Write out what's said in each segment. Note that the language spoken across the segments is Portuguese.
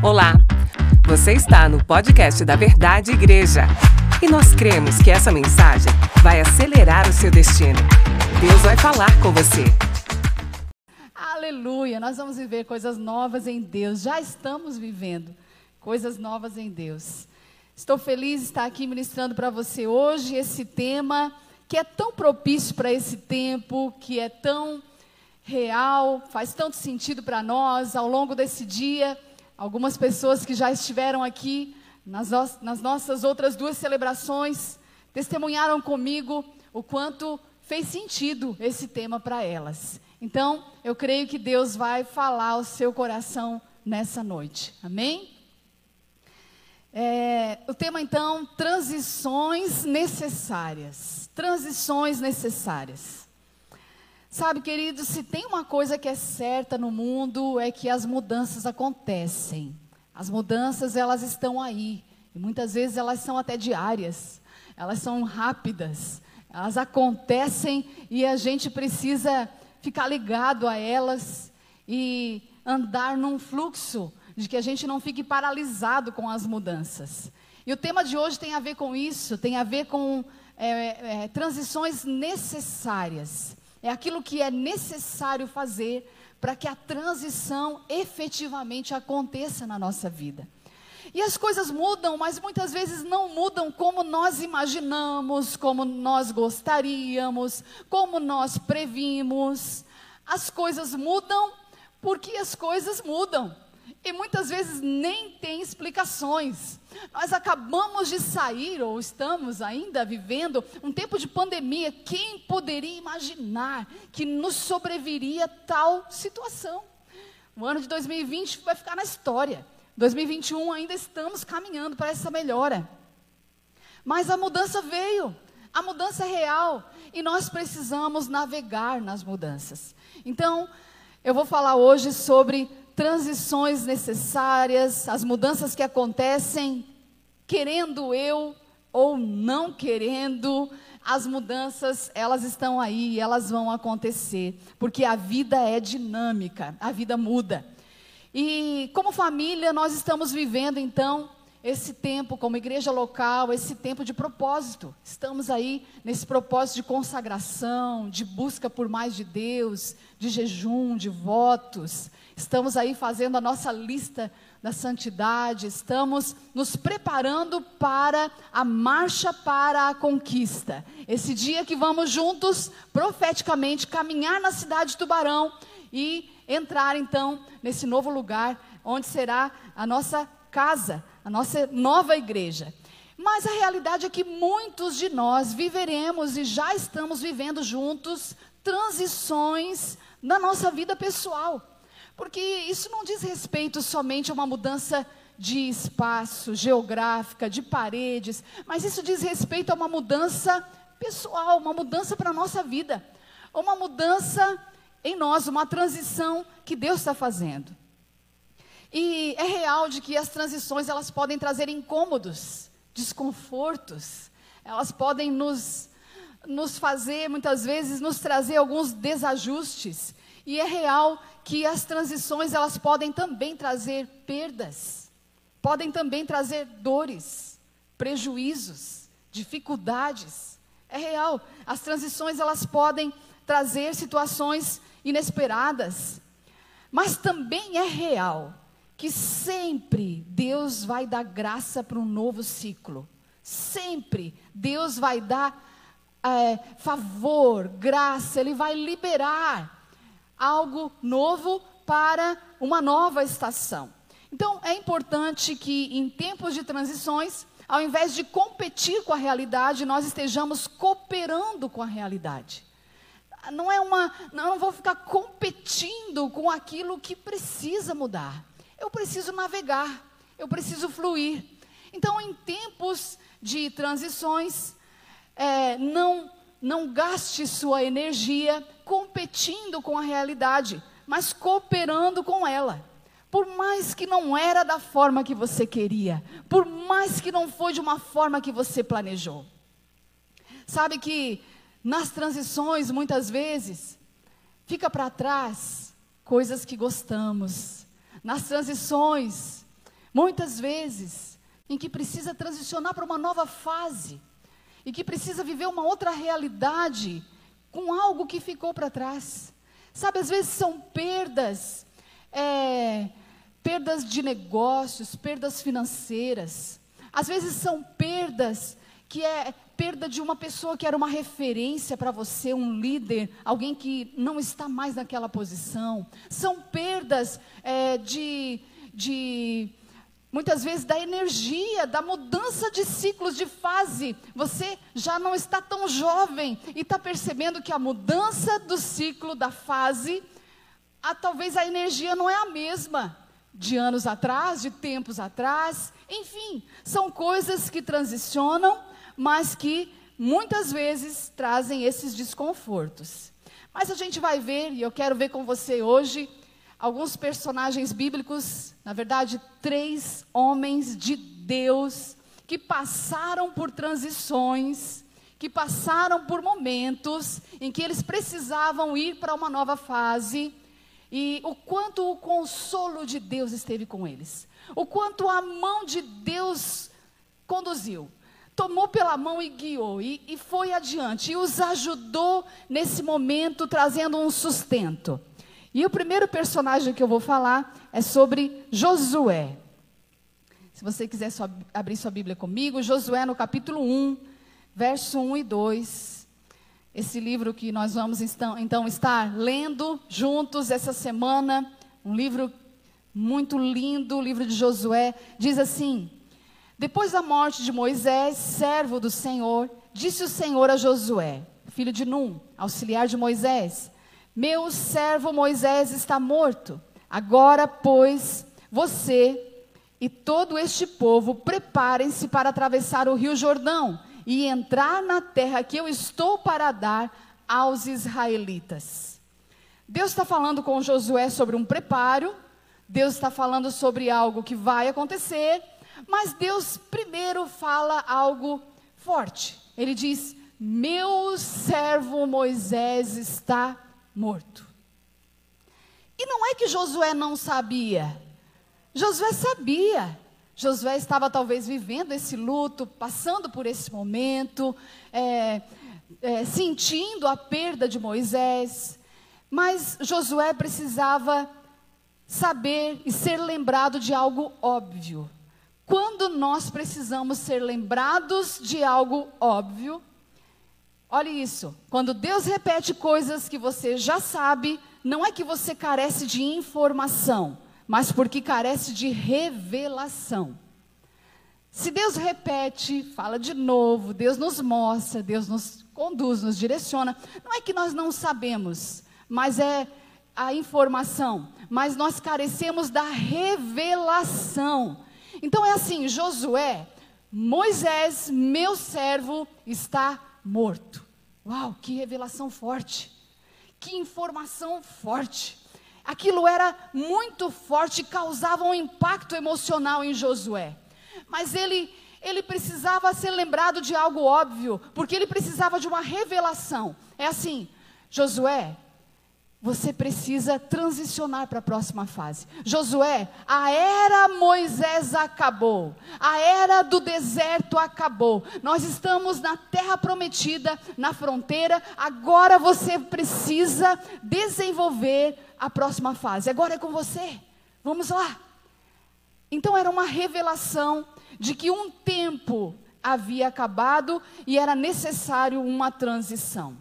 Olá, você está no podcast da Verdade Igreja e nós cremos que essa mensagem vai acelerar o seu destino. Deus vai falar com você. Aleluia! Nós vamos viver coisas novas em Deus, já estamos vivendo coisas novas em Deus. Estou feliz de estar aqui ministrando para você hoje esse tema que é tão propício para esse tempo, que é tão real, faz tanto sentido para nós ao longo desse dia. Algumas pessoas que já estiveram aqui nas, no nas nossas outras duas celebrações testemunharam comigo o quanto fez sentido esse tema para elas. Então, eu creio que Deus vai falar ao seu coração nessa noite. Amém? É, o tema então, transições necessárias. Transições necessárias. Sabe, querido, se tem uma coisa que é certa no mundo é que as mudanças acontecem. As mudanças elas estão aí e muitas vezes elas são até diárias. Elas são rápidas. Elas acontecem e a gente precisa ficar ligado a elas e andar num fluxo de que a gente não fique paralisado com as mudanças. E o tema de hoje tem a ver com isso, tem a ver com é, é, transições necessárias. É aquilo que é necessário fazer para que a transição efetivamente aconteça na nossa vida. E as coisas mudam, mas muitas vezes não mudam como nós imaginamos, como nós gostaríamos, como nós previmos. As coisas mudam porque as coisas mudam e muitas vezes nem tem explicações. Nós acabamos de sair, ou estamos ainda vivendo, um tempo de pandemia. Quem poderia imaginar que nos sobreviria tal situação? O ano de 2020 vai ficar na história. 2021 ainda estamos caminhando para essa melhora. Mas a mudança veio, a mudança é real, e nós precisamos navegar nas mudanças. Então, eu vou falar hoje sobre transições necessárias, as mudanças que acontecem, querendo eu ou não querendo, as mudanças, elas estão aí, elas vão acontecer, porque a vida é dinâmica, a vida muda. E como família, nós estamos vivendo então esse tempo como igreja local, esse tempo de propósito. Estamos aí nesse propósito de consagração, de busca por mais de Deus, de jejum, de votos. Estamos aí fazendo a nossa lista da santidade, estamos nos preparando para a marcha para a conquista. Esse dia que vamos juntos, profeticamente, caminhar na cidade de Tubarão e entrar então nesse novo lugar, onde será a nossa casa, a nossa nova igreja. Mas a realidade é que muitos de nós viveremos e já estamos vivendo juntos transições na nossa vida pessoal. Porque isso não diz respeito somente a uma mudança de espaço, geográfica, de paredes, mas isso diz respeito a uma mudança pessoal, uma mudança para a nossa vida, uma mudança em nós, uma transição que Deus está fazendo. E é real de que as transições elas podem trazer incômodos, desconfortos, elas podem nos, nos fazer, muitas vezes, nos trazer alguns desajustes. E é real que as transições elas podem também trazer perdas, podem também trazer dores, prejuízos, dificuldades. É real. As transições elas podem trazer situações inesperadas, mas também é real que sempre Deus vai dar graça para um novo ciclo. Sempre Deus vai dar é, favor, graça, Ele vai liberar algo novo para uma nova estação. Então, é importante que em tempos de transições, ao invés de competir com a realidade, nós estejamos cooperando com a realidade. Não é uma, não vou ficar competindo com aquilo que precisa mudar eu preciso navegar, eu preciso fluir. Então, em tempos de transições, é, não, não gaste sua energia competindo com a realidade, mas cooperando com ela. Por mais que não era da forma que você queria, por mais que não foi de uma forma que você planejou. Sabe que nas transições, muitas vezes, fica para trás coisas que gostamos, nas transições, muitas vezes em que precisa transicionar para uma nova fase e que precisa viver uma outra realidade com algo que ficou para trás. Sabe, às vezes são perdas, é, perdas de negócios, perdas financeiras. Às vezes são perdas que é perda de uma pessoa que era uma referência para você, um líder, alguém que não está mais naquela posição. São perdas é, de, de Muitas vezes da energia, da mudança de ciclos de fase. Você já não está tão jovem e está percebendo que a mudança do ciclo da fase, a, talvez a energia não é a mesma de anos atrás, de tempos atrás. Enfim, são coisas que transicionam, mas que muitas vezes trazem esses desconfortos. Mas a gente vai ver, e eu quero ver com você hoje, alguns personagens bíblicos, na verdade, três homens de Deus que passaram por transições, que passaram por momentos em que eles precisavam ir para uma nova fase, e o quanto o consolo de Deus esteve com eles, o quanto a mão de Deus conduziu, tomou pela mão e guiou, e, e foi adiante, e os ajudou nesse momento, trazendo um sustento. E o primeiro personagem que eu vou falar é sobre Josué. Se você quiser só abrir sua Bíblia comigo, Josué no capítulo 1, verso 1 e 2. Esse livro que nós vamos então estar lendo juntos essa semana, um livro muito lindo, o livro de Josué, diz assim: Depois da morte de Moisés, servo do Senhor, disse o Senhor a Josué, filho de Num, auxiliar de Moisés: meu servo Moisés está morto. Agora, pois, você e todo este povo preparem-se para atravessar o rio Jordão e entrar na terra que eu estou para dar aos israelitas. Deus está falando com Josué sobre um preparo, Deus está falando sobre algo que vai acontecer, mas Deus primeiro fala algo forte. Ele diz: Meu servo Moisés está morto. E não é que Josué não sabia. Josué sabia. Josué estava talvez vivendo esse luto, passando por esse momento, é, é, sentindo a perda de Moisés. Mas Josué precisava saber e ser lembrado de algo óbvio. Quando nós precisamos ser lembrados de algo óbvio, Olhe isso. Quando Deus repete coisas que você já sabe, não é que você carece de informação, mas porque carece de revelação. Se Deus repete, fala de novo, Deus nos mostra, Deus nos conduz, nos direciona, não é que nós não sabemos, mas é a informação, mas nós carecemos da revelação. Então é assim, Josué, Moisés, meu servo, está morto. Uau, que revelação forte. Que informação forte. Aquilo era muito forte, causava um impacto emocional em Josué. Mas ele ele precisava ser lembrado de algo óbvio, porque ele precisava de uma revelação. É assim, Josué, você precisa transicionar para a próxima fase. Josué, a era Moisés acabou. A era do deserto acabou. Nós estamos na terra prometida, na fronteira. Agora você precisa desenvolver a próxima fase. Agora é com você. Vamos lá. Então era uma revelação de que um tempo havia acabado e era necessário uma transição.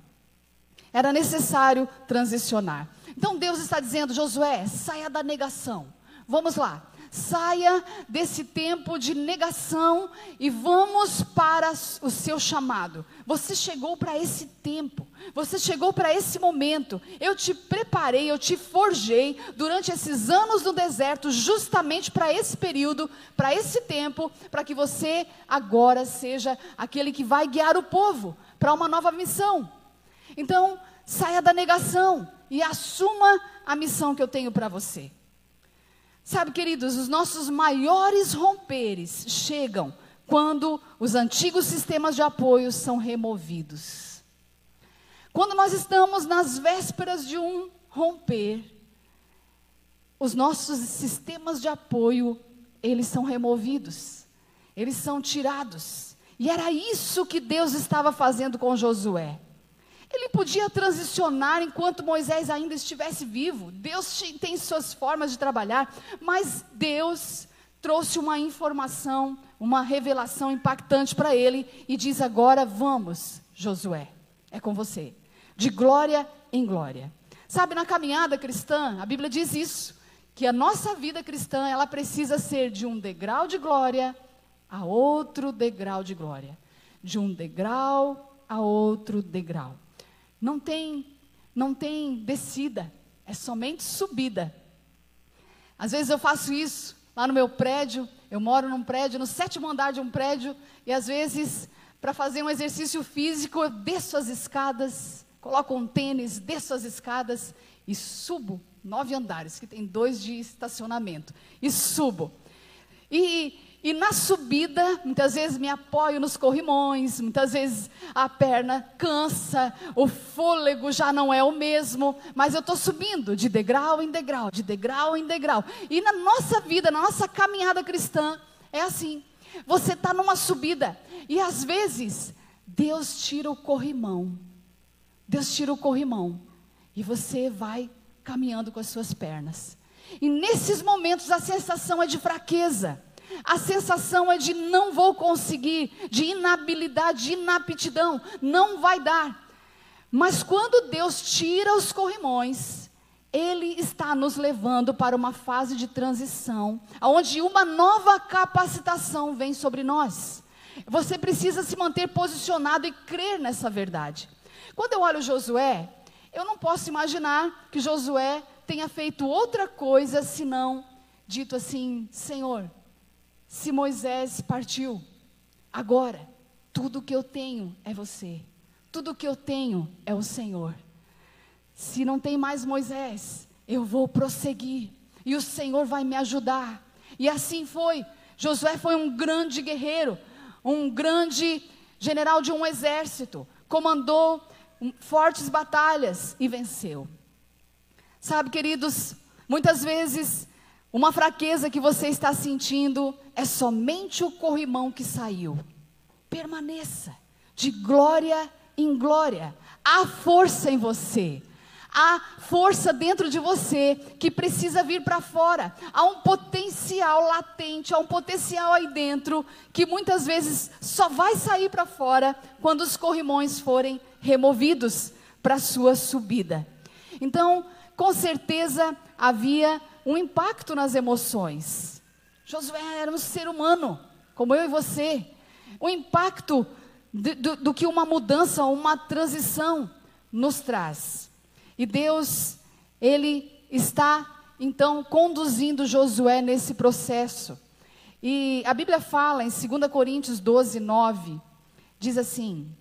Era necessário transicionar. Então Deus está dizendo: Josué, saia da negação. Vamos lá. Saia desse tempo de negação e vamos para o seu chamado. Você chegou para esse tempo, você chegou para esse momento. Eu te preparei, eu te forjei durante esses anos no deserto, justamente para esse período, para esse tempo, para que você agora seja aquele que vai guiar o povo para uma nova missão. Então, saia da negação e assuma a missão que eu tenho para você. Sabe, queridos, os nossos maiores romperes chegam quando os antigos sistemas de apoio são removidos. Quando nós estamos nas vésperas de um romper, os nossos sistemas de apoio eles são removidos, eles são tirados. E era isso que Deus estava fazendo com Josué. Ele podia transicionar enquanto Moisés ainda estivesse vivo. Deus tem suas formas de trabalhar, mas Deus trouxe uma informação, uma revelação impactante para ele e diz: agora vamos, Josué, é com você, de glória em glória. Sabe, na caminhada cristã, a Bíblia diz isso, que a nossa vida cristã, ela precisa ser de um degrau de glória a outro degrau de glória, de um degrau a outro degrau. Não tem, não tem descida, é somente subida. Às vezes eu faço isso lá no meu prédio, eu moro num prédio, no sétimo andar de um prédio, e às vezes, para fazer um exercício físico, eu desço as escadas, coloco um tênis, desço as escadas e subo nove andares, que tem dois de estacionamento, e subo. E e na subida, muitas vezes me apoio nos corrimões, muitas vezes a perna cansa, o fôlego já não é o mesmo, mas eu estou subindo de degrau em degrau, de degrau em degrau. E na nossa vida, na nossa caminhada cristã, é assim. Você está numa subida e às vezes Deus tira o corrimão. Deus tira o corrimão e você vai caminhando com as suas pernas. E nesses momentos a sensação é de fraqueza. A sensação é de não vou conseguir, de inabilidade, de inaptidão, não vai dar. Mas quando Deus tira os corrimões, Ele está nos levando para uma fase de transição, onde uma nova capacitação vem sobre nós. Você precisa se manter posicionado e crer nessa verdade. Quando eu olho Josué, eu não posso imaginar que Josué tenha feito outra coisa senão dito assim: Senhor, se Moisés partiu, agora tudo que eu tenho é você. Tudo que eu tenho é o Senhor. Se não tem mais Moisés, eu vou prosseguir e o Senhor vai me ajudar. E assim foi. Josué foi um grande guerreiro, um grande general de um exército, comandou fortes batalhas e venceu. Sabe, queridos, muitas vezes uma fraqueza que você está sentindo é somente o corrimão que saiu. Permaneça de glória em glória. Há força em você. Há força dentro de você que precisa vir para fora. Há um potencial latente, há um potencial aí dentro que muitas vezes só vai sair para fora quando os corrimões forem removidos para sua subida. Então, com certeza havia um impacto nas emoções. Josué era um ser humano, como eu e você. O impacto de, do, do que uma mudança, uma transição nos traz. E Deus, Ele está então conduzindo Josué nesse processo. E a Bíblia fala em 2 Coríntios 12, 9, diz assim,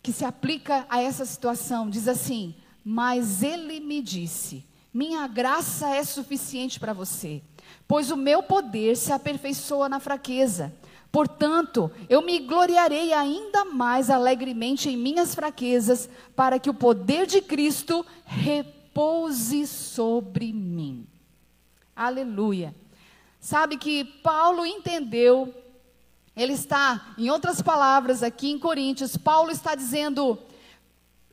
que se aplica a essa situação, diz assim: Mas ele me disse, minha graça é suficiente para você pois o meu poder se aperfeiçoa na fraqueza. Portanto, eu me gloriarei ainda mais alegremente em minhas fraquezas, para que o poder de Cristo repouse sobre mim. Aleluia. Sabe que Paulo entendeu, ele está, em outras palavras, aqui em Coríntios, Paulo está dizendo: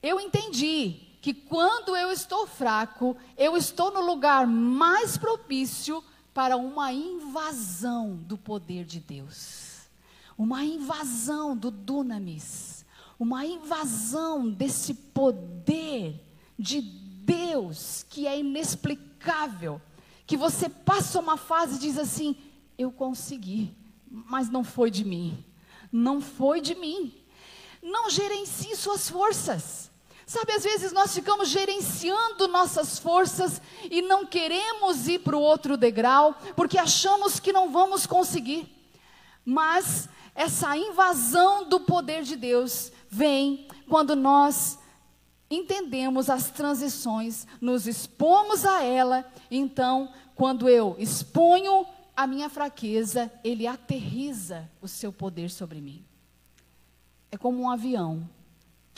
Eu entendi que quando eu estou fraco, eu estou no lugar mais propício para uma invasão do poder de Deus, uma invasão do dunamis, uma invasão desse poder de Deus que é inexplicável, que você passa uma fase e diz assim: eu consegui, mas não foi de mim, não foi de mim. Não gerencie suas forças. Sabe, às vezes nós ficamos gerenciando nossas forças e não queremos ir para o outro degrau, porque achamos que não vamos conseguir. Mas essa invasão do poder de Deus vem quando nós entendemos as transições, nos expomos a ela, então, quando eu exponho a minha fraqueza, ele aterriza o seu poder sobre mim. É como um avião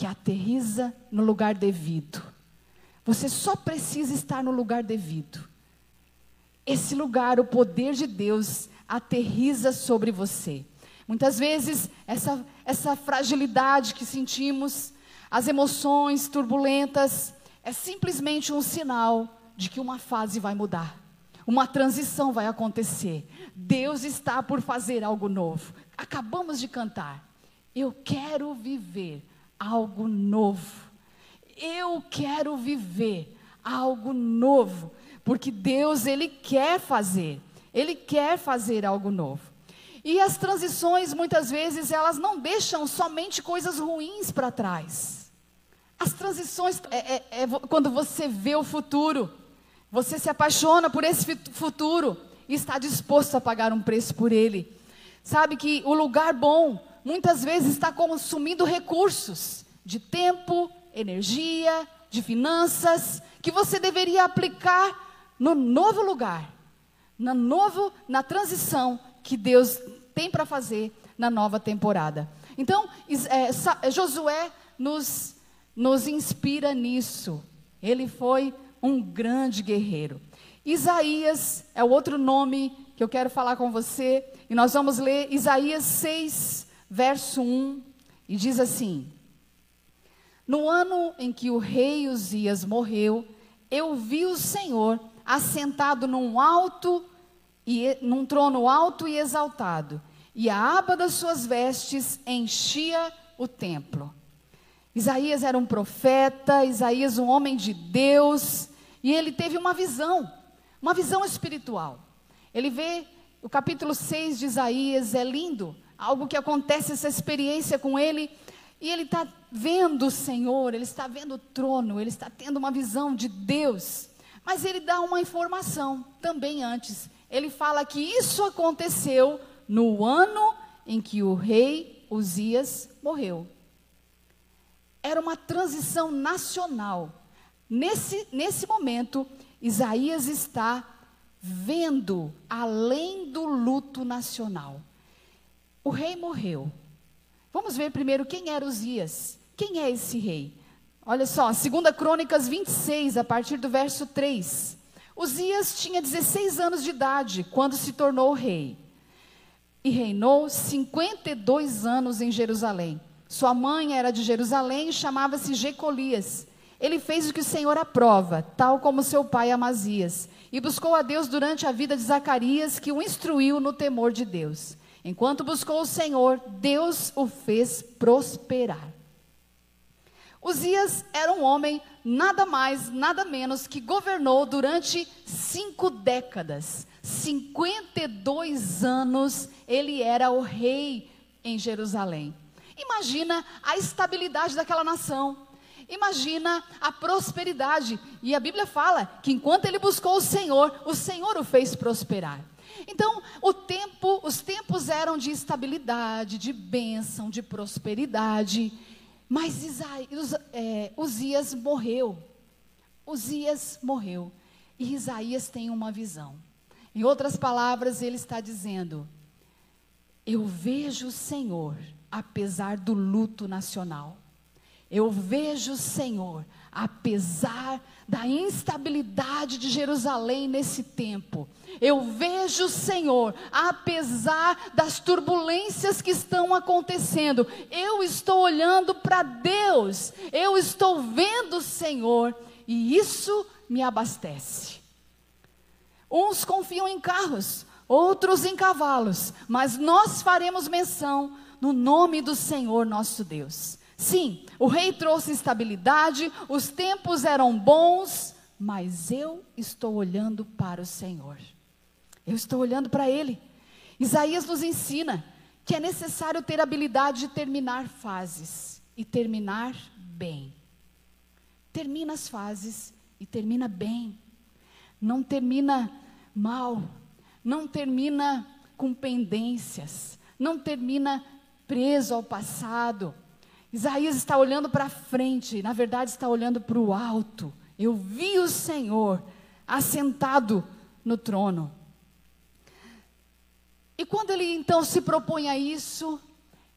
que aterriza no lugar devido. Você só precisa estar no lugar devido. Esse lugar, o poder de Deus aterriza sobre você. Muitas vezes, essa, essa fragilidade que sentimos, as emoções turbulentas, é simplesmente um sinal de que uma fase vai mudar, uma transição vai acontecer. Deus está por fazer algo novo. Acabamos de cantar. Eu quero viver algo novo. Eu quero viver algo novo, porque Deus ele quer fazer. Ele quer fazer algo novo. E as transições muitas vezes elas não deixam somente coisas ruins para trás. As transições é, é, é quando você vê o futuro, você se apaixona por esse futuro e está disposto a pagar um preço por ele. Sabe que o lugar bom muitas vezes está consumindo recursos de tempo, energia, de finanças, que você deveria aplicar no novo lugar, na novo, na transição que Deus tem para fazer na nova temporada. Então, é, Josué nos, nos inspira nisso. Ele foi um grande guerreiro. Isaías é o outro nome que eu quero falar com você, e nós vamos ler Isaías 6, verso 1, e diz assim: No ano em que o rei Uzias morreu, eu vi o Senhor assentado num alto e num trono alto e exaltado, e a aba das suas vestes enchia o templo. Isaías era um profeta, Isaías um homem de Deus, e ele teve uma visão, uma visão espiritual. Ele vê o capítulo 6 de Isaías, é lindo, algo que acontece, essa experiência com ele, e ele está vendo o Senhor, ele está vendo o trono, ele está tendo uma visão de Deus. Mas ele dá uma informação também antes. Ele fala que isso aconteceu no ano em que o rei Uzias morreu. Era uma transição nacional. Nesse, nesse momento, Isaías está vendo além do luto nacional. O rei morreu. Vamos ver primeiro quem era Uzias. Quem é esse rei? Olha só, 2 Crônicas 26, a partir do verso 3. Uzias tinha 16 anos de idade quando se tornou rei. E reinou 52 anos em Jerusalém. Sua mãe era de Jerusalém e chamava-se Jecolias. Ele fez o que o Senhor aprova, tal como seu pai Amazias, e buscou a Deus durante a vida de Zacarias, que o instruiu no temor de Deus. Enquanto buscou o Senhor, Deus o fez prosperar. Uzias era um homem nada mais, nada menos que governou durante cinco décadas. 52 anos ele era o rei em Jerusalém. Imagina a estabilidade daquela nação. Imagina a prosperidade. E a Bíblia fala que enquanto ele buscou o Senhor, o Senhor o fez prosperar. Então, o tempo, os tempos eram de estabilidade, de bênção, de prosperidade. Mas Isaías, é, Uzias morreu. Uzias morreu. E Isaías tem uma visão. Em outras palavras, ele está dizendo: Eu vejo o Senhor, apesar do luto nacional. Eu vejo o Senhor, apesar da instabilidade de Jerusalém nesse tempo. Eu vejo o Senhor, apesar das turbulências que estão acontecendo. Eu estou olhando para Deus, eu estou vendo o Senhor, e isso me abastece. Uns confiam em carros, outros em cavalos, mas nós faremos menção no nome do Senhor nosso Deus. Sim, o rei trouxe estabilidade, os tempos eram bons, mas eu estou olhando para o Senhor. Eu estou olhando para Ele. Isaías nos ensina que é necessário ter habilidade de terminar fases e terminar bem. Termina as fases e termina bem. Não termina mal, não termina com pendências, não termina preso ao passado Isaías está olhando para frente, na verdade está olhando para o alto. Eu vi o Senhor assentado no trono. E quando ele então se propõe a isso,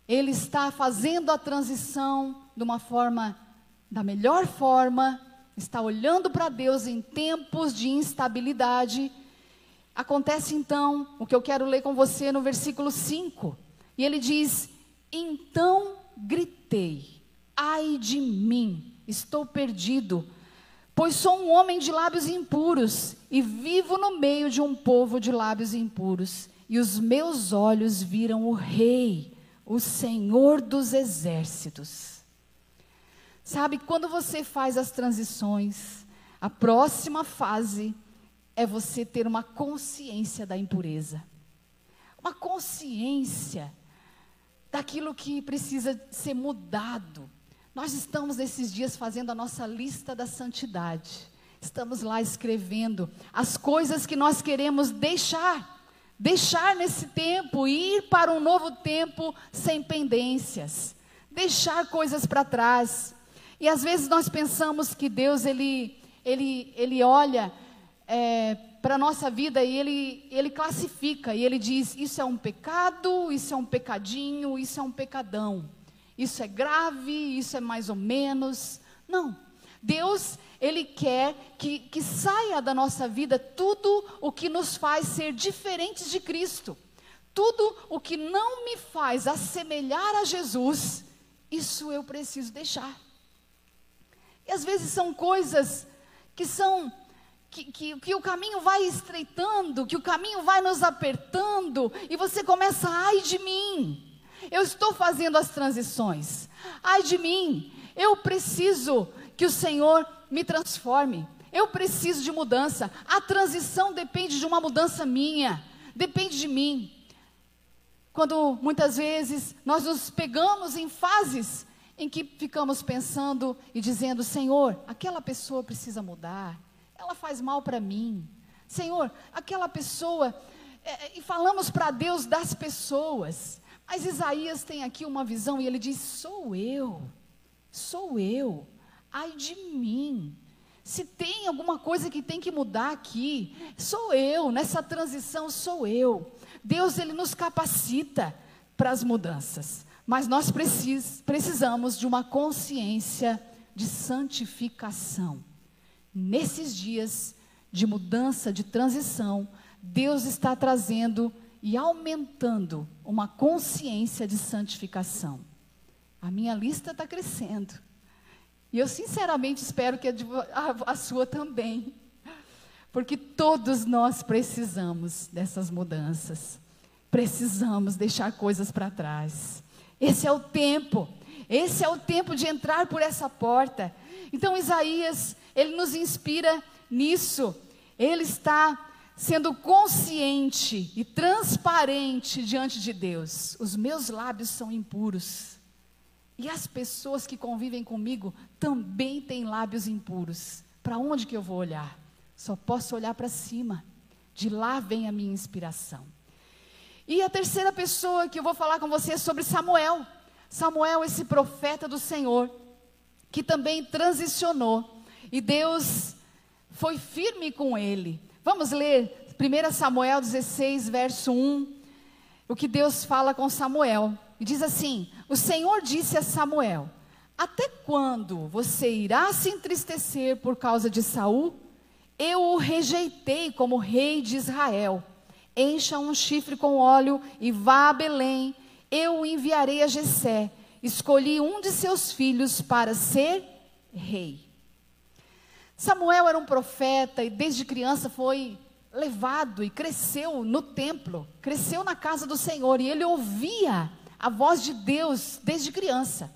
ele está fazendo a transição de uma forma, da melhor forma, está olhando para Deus em tempos de instabilidade. Acontece então o que eu quero ler com você no versículo 5. E ele diz: Então gritei, ai de mim, estou perdido, pois sou um homem de lábios impuros e vivo no meio de um povo de lábios impuros. E os meus olhos viram o Rei, o Senhor dos exércitos. Sabe, quando você faz as transições, a próxima fase é você ter uma consciência da impureza. Uma consciência daquilo que precisa ser mudado. Nós estamos nesses dias fazendo a nossa lista da santidade. Estamos lá escrevendo as coisas que nós queremos deixar, deixar nesse tempo, ir para um novo tempo sem pendências, deixar coisas para trás. E às vezes nós pensamos que Deus ele ele ele olha é, para a nossa vida e ele, ele classifica, e ele diz: isso é um pecado, isso é um pecadinho, isso é um pecadão, isso é grave, isso é mais ou menos. Não. Deus, Ele quer que, que saia da nossa vida tudo o que nos faz ser diferentes de Cristo. Tudo o que não me faz assemelhar a Jesus, isso eu preciso deixar. E às vezes são coisas que são que, que, que, o caminho vai estreitando, que o caminho vai nos apertando, e você começa, ai de mim, eu estou fazendo as transições, ai de mim, eu preciso que o Senhor me transforme, eu preciso de mudança, a transição depende de uma mudança minha, depende de mim. Quando muitas vezes nós nos pegamos em fases em que ficamos pensando e dizendo: Senhor, aquela pessoa precisa mudar, ela faz mal para mim. Senhor, aquela pessoa, é, é e falamos para Deus das pessoas, mas Isaías tem aqui uma visão e ele diz: sou eu, sou eu, ai de mim. Se tem alguma coisa que tem que mudar aqui, sou eu, nessa transição sou eu. Deus, Ele nos capacita para as mudanças, mas nós precis, precisamos de uma consciência de santificação nesses dias de mudança, de transição, Deus está trazendo e aumentando uma consciência de santificação. A minha lista está crescendo. E eu sinceramente espero que a, sua também. Porque todos nós precisamos dessas mudanças. Precisamos deixar coisas para trás. Esse é o tempo. Esse é o tempo de entrar por essa porta. Então, Isaías ele nos inspira nisso. Ele está sendo consciente e transparente diante de Deus. Os meus lábios são impuros. E as pessoas que convivem comigo também têm lábios impuros. Para onde que eu vou olhar? Só posso olhar para cima. De lá vem a minha inspiração. E a terceira pessoa que eu vou falar com você é sobre Samuel. Samuel, esse profeta do Senhor, que também transicionou e Deus foi firme com ele. Vamos ler 1 Samuel 16, verso 1. O que Deus fala com Samuel. E diz assim: O Senhor disse a Samuel: Até quando você irá se entristecer por causa de Saul? Eu o rejeitei como rei de Israel. Encha um chifre com óleo e vá a Belém. Eu o enviarei a Jessé. Escolhi um de seus filhos para ser rei. Samuel era um profeta e desde criança foi levado e cresceu no templo, cresceu na casa do Senhor e ele ouvia a voz de Deus desde criança.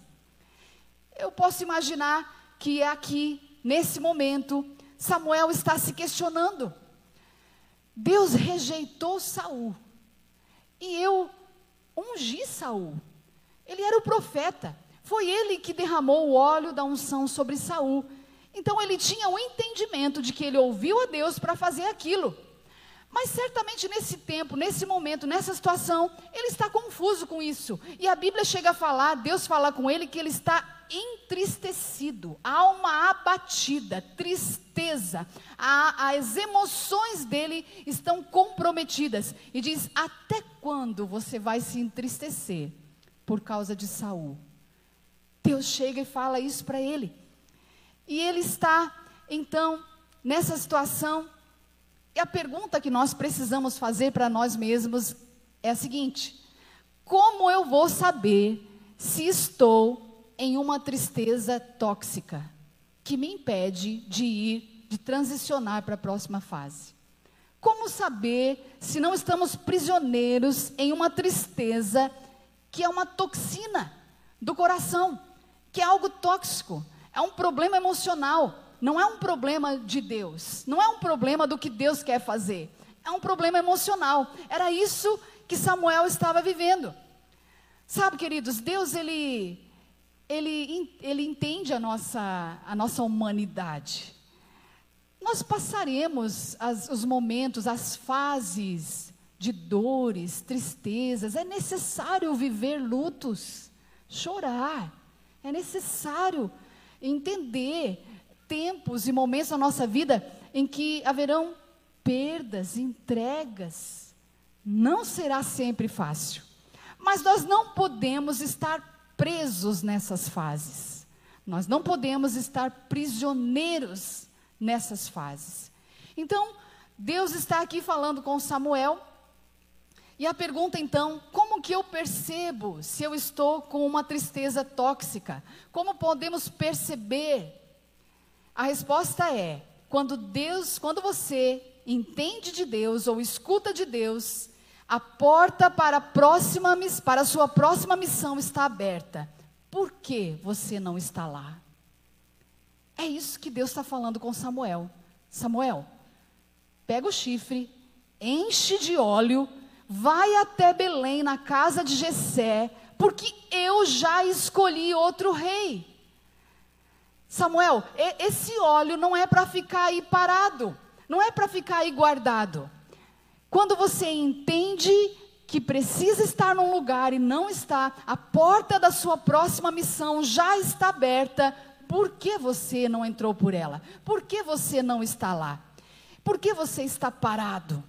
Eu posso imaginar que é aqui, nesse momento, Samuel está se questionando. Deus rejeitou Saul. E eu ungi Saul. Ele era o profeta. Foi ele que derramou o óleo da unção sobre Saul. Então ele tinha o entendimento de que ele ouviu a Deus para fazer aquilo. Mas certamente nesse tempo, nesse momento, nessa situação, ele está confuso com isso. E a Bíblia chega a falar, Deus fala com ele que ele está entristecido, alma abatida, tristeza. A, as emoções dele estão comprometidas. E diz: Até quando você vai se entristecer por causa de Saul? Deus chega e fala isso para ele. E ele está, então, nessa situação, E a pergunta que nós precisamos fazer para nós mesmos é a seguinte: como eu vou saber se estou em uma tristeza tóxica que me impede de ir, de transicionar para a próxima fase? Como saber se não estamos prisioneiros em uma tristeza que é uma toxina do coração, que é algo tóxico, é um problema emocional, não é um problema de Deus, não é um problema do que Deus quer fazer, é um problema emocional. Era isso que Samuel estava vivendo. Sabe, queridos, Deus ele ele, ele entende a nossa, a nossa humanidade. Nós passaremos as, os momentos, as fases de dores, tristezas. É necessário viver lutos, chorar. É necessário entender tempos e momentos na nossa vida em que haverão perdas, entregas. Não será sempre fácil. Mas nós não podemos estar presos nessas fases. Nós não podemos estar prisioneiros nessas fases. Então, Deus está aqui falando com Samuel. E a pergunta então, que eu percebo se eu estou com uma tristeza tóxica? Como podemos perceber? A resposta é: quando Deus, quando você entende de Deus ou escuta de Deus, a porta para a próxima para a sua próxima missão está aberta. Por que você não está lá? É isso que Deus está falando com Samuel. Samuel, pega o chifre, enche de óleo, vai até Belém, na casa de Jessé, porque eu já escolhi outro rei. Samuel, esse óleo não é para ficar aí parado, não é para ficar aí guardado. Quando você entende que precisa estar num lugar e não está, a porta da sua próxima missão já está aberta, por que você não entrou por ela? Por que você não está lá? Por que você está parado?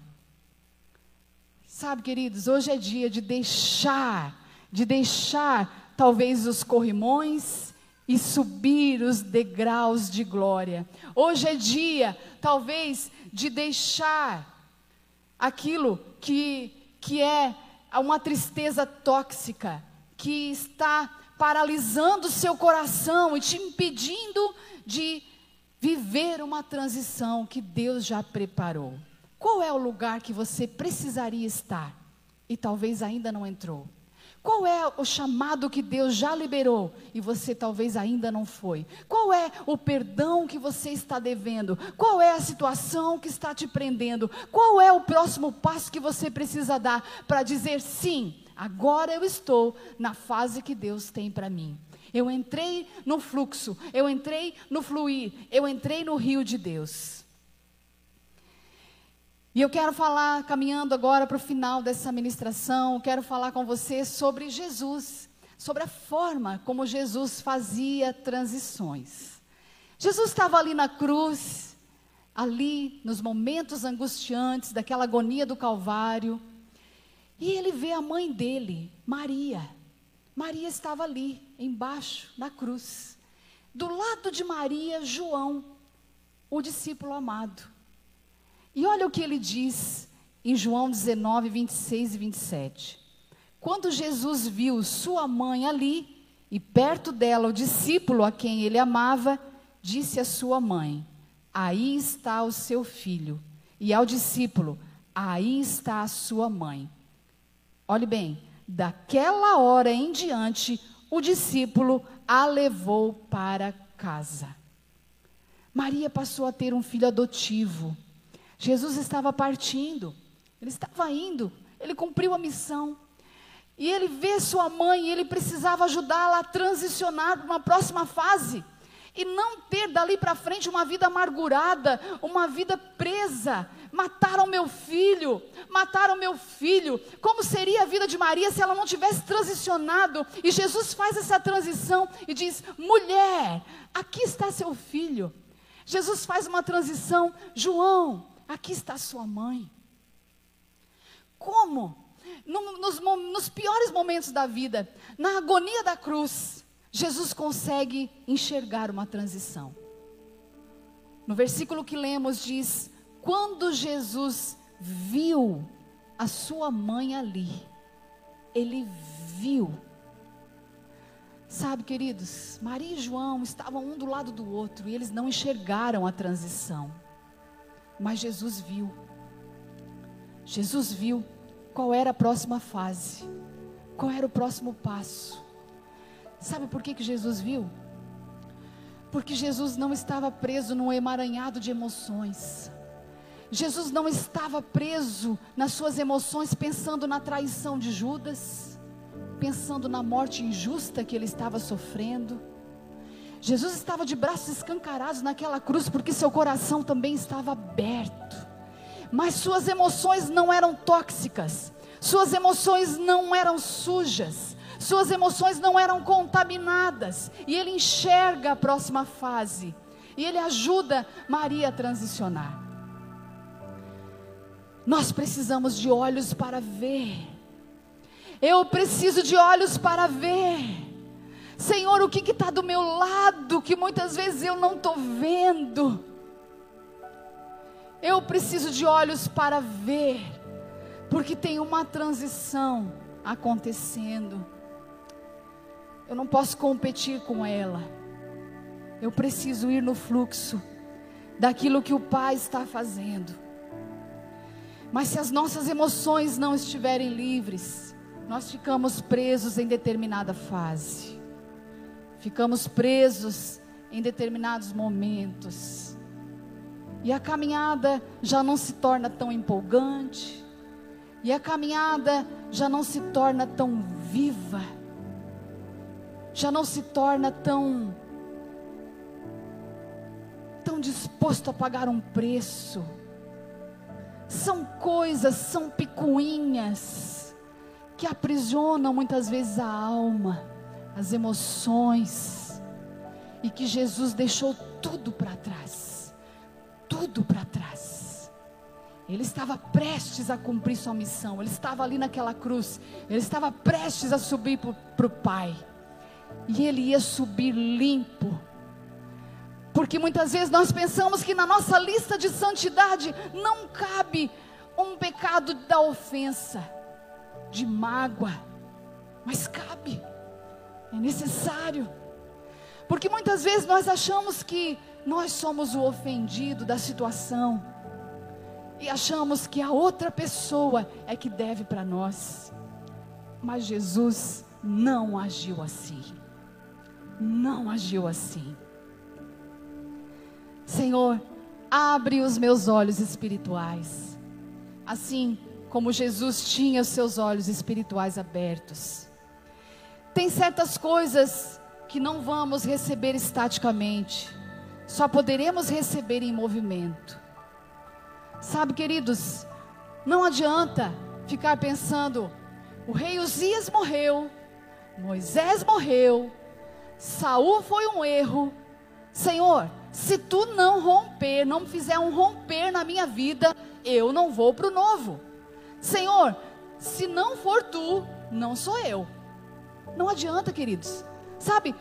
Sabe, queridos, hoje é dia de deixar, de deixar talvez os corrimões e subir os degraus de glória. Hoje é dia, talvez, de deixar aquilo que, que é uma tristeza tóxica, que está paralisando o seu coração e te impedindo de viver uma transição que Deus já preparou. Qual é o lugar que você precisaria estar e talvez ainda não entrou? Qual é o chamado que Deus já liberou e você talvez ainda não foi? Qual é o perdão que você está devendo? Qual é a situação que está te prendendo? Qual é o próximo passo que você precisa dar para dizer sim? Agora eu estou na fase que Deus tem para mim. Eu entrei no fluxo, eu entrei no fluir, eu entrei no rio de Deus. E eu quero falar, caminhando agora para o final dessa ministração, quero falar com você sobre Jesus, sobre a forma como Jesus fazia transições. Jesus estava ali na cruz, ali nos momentos angustiantes daquela agonia do Calvário, e ele vê a mãe dele, Maria. Maria estava ali, embaixo, na cruz. Do lado de Maria, João, o discípulo amado. E olha o que ele diz em João 19, 26 e 27. Quando Jesus viu sua mãe ali, e perto dela o discípulo a quem ele amava, disse à sua mãe: Aí está o seu filho. E ao discípulo: Aí está a sua mãe. Olhe bem, daquela hora em diante, o discípulo a levou para casa. Maria passou a ter um filho adotivo. Jesus estava partindo, ele estava indo, ele cumpriu a missão. E ele vê sua mãe e ele precisava ajudá-la a transicionar para uma próxima fase e não ter dali para frente uma vida amargurada, uma vida presa. Mataram meu filho, mataram meu filho. Como seria a vida de Maria se ela não tivesse transicionado? E Jesus faz essa transição e diz: mulher, aqui está seu filho. Jesus faz uma transição, João, aqui está sua mãe. Como? nos, nos piores momentos da vida, na agonia da cruz, Jesus consegue enxergar uma transição. No versículo que lemos diz: quando Jesus viu a sua mãe ali, ele viu. Sabe, queridos, Maria e João estavam um do lado do outro e eles não enxergaram a transição. Mas Jesus viu. Jesus viu qual era a próxima fase, qual era o próximo passo. Sabe por que, que Jesus viu? Porque Jesus não estava preso num emaranhado de emoções. Jesus não estava preso nas suas emoções, pensando na traição de Judas, pensando na morte injusta que ele estava sofrendo. Jesus estava de braços escancarados naquela cruz, porque seu coração também estava aberto. Mas suas emoções não eram tóxicas, suas emoções não eram sujas, suas emoções não eram contaminadas. E ele enxerga a próxima fase, e ele ajuda Maria a transicionar. Nós precisamos de olhos para ver. Eu preciso de olhos para ver. Senhor, o que está do meu lado que muitas vezes eu não estou vendo? Eu preciso de olhos para ver, porque tem uma transição acontecendo. Eu não posso competir com ela. Eu preciso ir no fluxo daquilo que o Pai está fazendo. Mas se as nossas emoções não estiverem livres, nós ficamos presos em determinada fase. Ficamos presos em determinados momentos. E a caminhada já não se torna tão empolgante. E a caminhada já não se torna tão viva. Já não se torna tão tão disposto a pagar um preço são coisas, são picuinhas que aprisionam muitas vezes a alma, as emoções, e que Jesus deixou tudo para trás. Tudo para trás. Ele estava prestes a cumprir sua missão, ele estava ali naquela cruz, ele estava prestes a subir para o Pai, e ele ia subir limpo, porque muitas vezes nós pensamos que na nossa lista de santidade não cabe um pecado da ofensa, de mágoa, mas cabe, é necessário. Porque muitas vezes nós achamos que nós somos o ofendido da situação, e achamos que a outra pessoa é que deve para nós, mas Jesus não agiu assim, não agiu assim. Senhor, abre os meus olhos espirituais, assim como Jesus tinha os seus olhos espirituais abertos. Tem certas coisas que não vamos receber estaticamente, só poderemos receber em movimento. Sabe, queridos, não adianta ficar pensando: o rei Uzias morreu, Moisés morreu, Saul foi um erro. Senhor, se tu não romper, não fizer um romper na minha vida, eu não vou para o novo. Senhor, se não for tu, não sou eu. Não adianta, queridos. Sabe,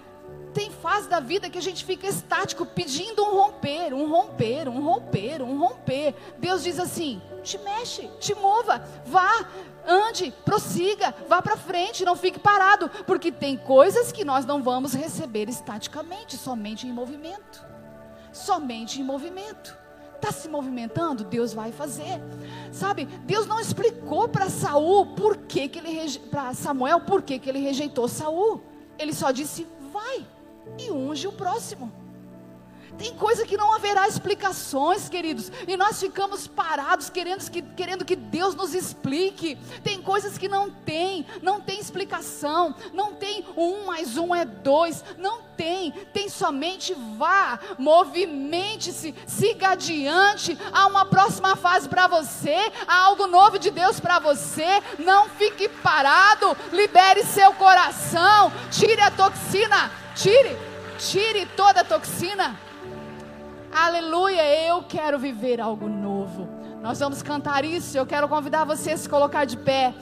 tem fase da vida que a gente fica estático, pedindo um romper, um romper, um romper, um romper. Deus diz assim: te mexe, te mova, vá, ande, prossiga, vá para frente, não fique parado, porque tem coisas que nós não vamos receber estaticamente, somente em movimento somente em movimento. Está se movimentando? Deus vai fazer. Sabe, Deus não explicou para Saul por que, que ele para Samuel por que, que ele rejeitou Saul. Ele só disse, vai e unge o próximo. Tem coisa que não haverá explicações, queridos, e nós ficamos parados querendo que, querendo que Deus nos explique. Tem coisas que não tem, não tem explicação, não tem um mais um é dois, não tem, tem somente vá, movimente-se, siga adiante, há uma próxima fase para você, há algo novo de Deus para você. Não fique parado, libere seu coração, tire a toxina, tire, tire toda a toxina. Aleluia, eu quero viver algo novo. Nós vamos cantar isso. Eu quero convidar você a se colocar de pé.